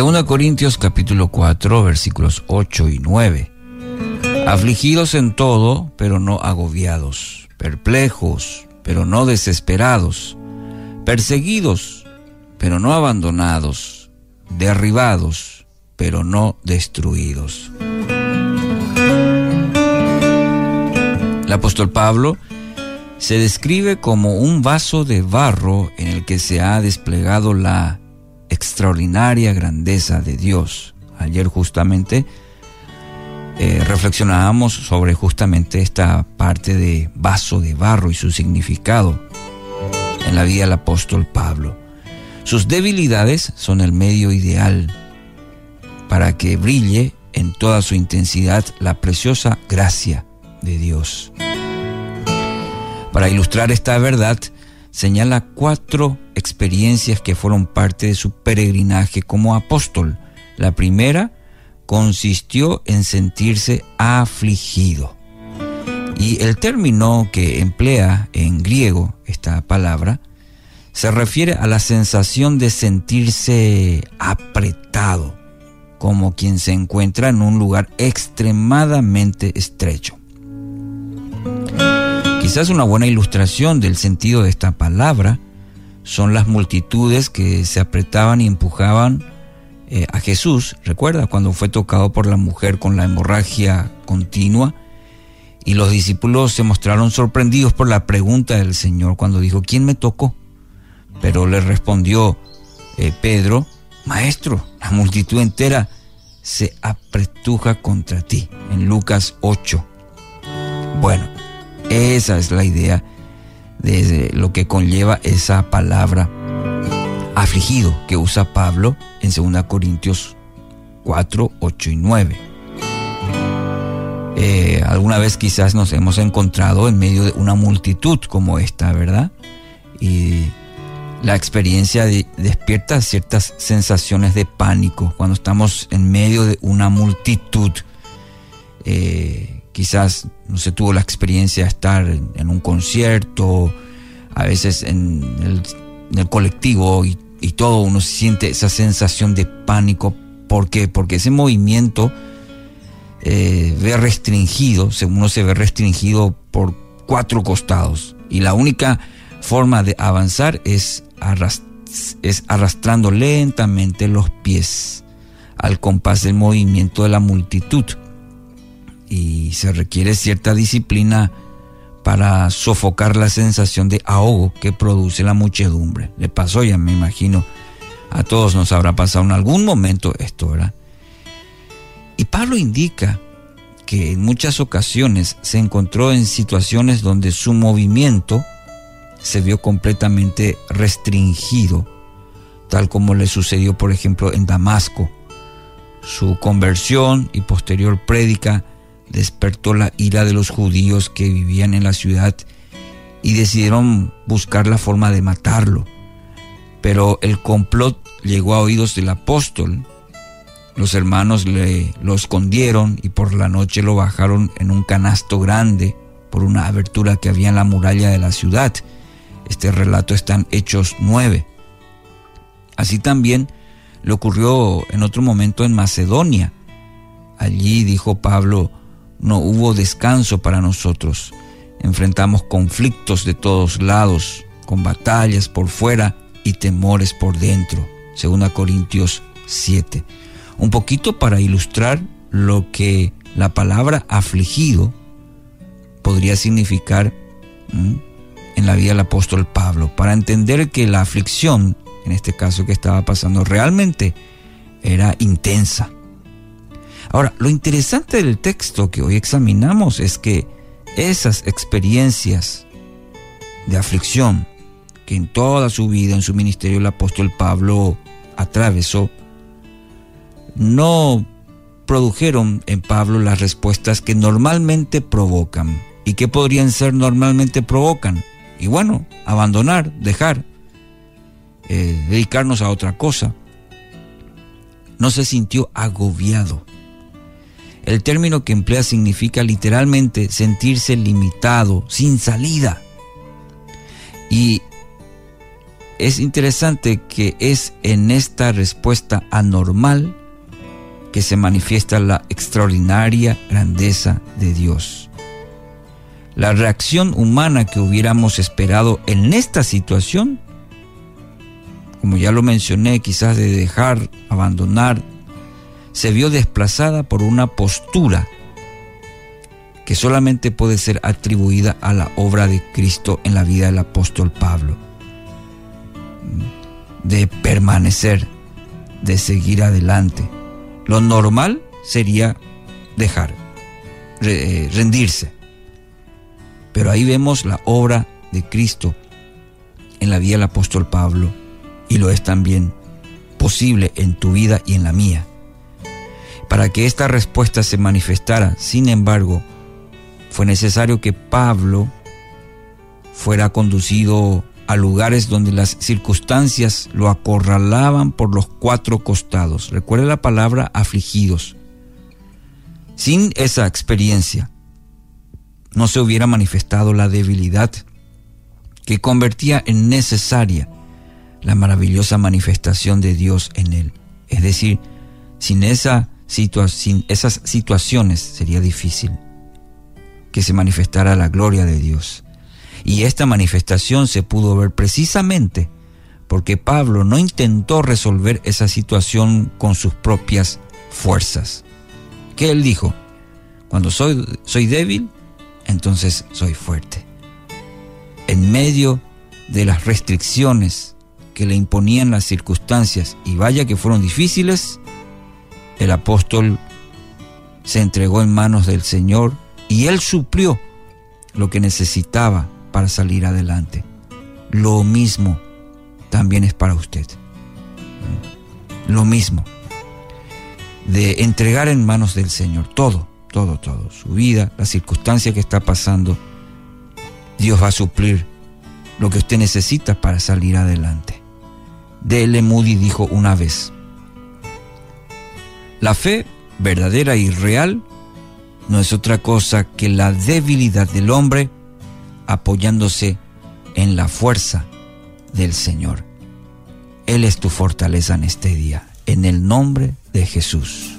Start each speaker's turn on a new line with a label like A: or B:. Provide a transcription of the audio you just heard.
A: 2 Corintios capítulo 4 versículos 8 y 9. Afligidos en todo, pero no agobiados, perplejos, pero no desesperados, perseguidos, pero no abandonados, derribados, pero no destruidos. El apóstol Pablo se describe como un vaso de barro en el que se ha desplegado la extraordinaria grandeza de Dios. Ayer justamente eh, reflexionábamos sobre justamente esta parte de vaso de barro y su significado en la vida del apóstol Pablo. Sus debilidades son el medio ideal para que brille en toda su intensidad la preciosa gracia de Dios. Para ilustrar esta verdad, señala cuatro experiencias que fueron parte de su peregrinaje como apóstol. La primera consistió en sentirse afligido. Y el término que emplea en griego esta palabra se refiere a la sensación de sentirse apretado, como quien se encuentra en un lugar extremadamente estrecho. Quizás una buena ilustración del sentido de esta palabra son las multitudes que se apretaban y empujaban eh, a Jesús. Recuerda cuando fue tocado por la mujer con la hemorragia continua y los discípulos se mostraron sorprendidos por la pregunta del Señor cuando dijo, ¿quién me tocó? Pero le respondió eh, Pedro, Maestro, la multitud entera se apretuja contra ti. En Lucas 8. Bueno, esa es la idea de lo que conlleva esa palabra afligido que usa Pablo en 2 Corintios 4, 8 y 9. Eh, alguna vez quizás nos hemos encontrado en medio de una multitud como esta, ¿verdad? Y la experiencia despierta ciertas sensaciones de pánico cuando estamos en medio de una multitud. Eh, quizás no se tuvo la experiencia de estar en, un concierto, a veces en el, colectivo y, todo, uno siente esa sensación de pánico. ¿Por qué? Porque ese movimiento eh, ve restringido, uno se ve restringido por cuatro costados y la única forma de avanzar es, es arrastrando lentamente los pies al compás del movimiento de la multitud y se requiere cierta disciplina para sofocar la sensación de ahogo que produce la muchedumbre. Le pasó ya, me imagino, a todos nos habrá pasado en algún momento esto, ¿verdad? Y Pablo indica que en muchas ocasiones se encontró en situaciones donde su movimiento se vio completamente restringido, tal como le sucedió, por ejemplo, en Damasco. Su conversión y posterior prédica despertó la ira de los judíos que vivían en la ciudad y decidieron buscar la forma de matarlo. Pero el complot llegó a oídos del apóstol. Los hermanos le, lo escondieron y por la noche lo bajaron en un canasto grande por una abertura que había en la muralla de la ciudad. Este relato está en Hechos 9. Así también le ocurrió en otro momento en Macedonia. Allí dijo Pablo, no hubo descanso para nosotros. Enfrentamos conflictos de todos lados, con batallas por fuera y temores por dentro. 2 Corintios 7. Un poquito para ilustrar lo que la palabra afligido podría significar en la vida del apóstol Pablo, para entender que la aflicción, en este caso que estaba pasando, realmente era intensa Ahora, lo interesante del texto que hoy examinamos es que esas experiencias de aflicción que en toda su vida, en su ministerio, el apóstol Pablo atravesó, no produjeron en Pablo las respuestas que normalmente provocan. ¿Y que podrían ser normalmente provocan? Y bueno, abandonar, dejar, eh, dedicarnos a otra cosa. No se sintió agobiado el término que emplea significa literalmente sentirse limitado, sin salida. Y es interesante que es en esta respuesta anormal que se manifiesta la extraordinaria grandeza de Dios. La reacción humana que hubiéramos esperado en esta situación, como ya lo mencioné, quizás de dejar, abandonar, se vio desplazada por una postura que solamente puede ser atribuida a la obra de Cristo en la vida del apóstol Pablo, de permanecer, de seguir adelante. Lo normal sería dejar, eh, rendirse. Pero ahí vemos la obra de Cristo en la vida del apóstol Pablo y lo es también posible en tu vida y en la mía. Para que esta respuesta se manifestara, sin embargo, fue necesario que Pablo fuera conducido a lugares donde las circunstancias lo acorralaban por los cuatro costados. Recuerde la palabra afligidos. Sin esa experiencia, no se hubiera manifestado la debilidad que convertía en necesaria la maravillosa manifestación de Dios en él. Es decir, sin, esa sin esas situaciones sería difícil que se manifestara la gloria de Dios. Y esta manifestación se pudo ver precisamente porque Pablo no intentó resolver esa situación con sus propias fuerzas. ¿Qué él dijo? Cuando soy, soy débil, entonces soy fuerte. En medio de las restricciones que le imponían las circunstancias, y vaya que fueron difíciles, el apóstol se entregó en manos del Señor y Él suplió lo que necesitaba para salir adelante. Lo mismo también es para usted. Lo mismo. De entregar en manos del Señor todo, todo, todo. Su vida, la circunstancia que está pasando. Dios va a suplir lo que usted necesita para salir adelante. D.L. Moody dijo una vez, la fe verdadera y real no es otra cosa que la debilidad del hombre apoyándose en la fuerza del Señor. Él es tu fortaleza en este día, en el nombre de Jesús.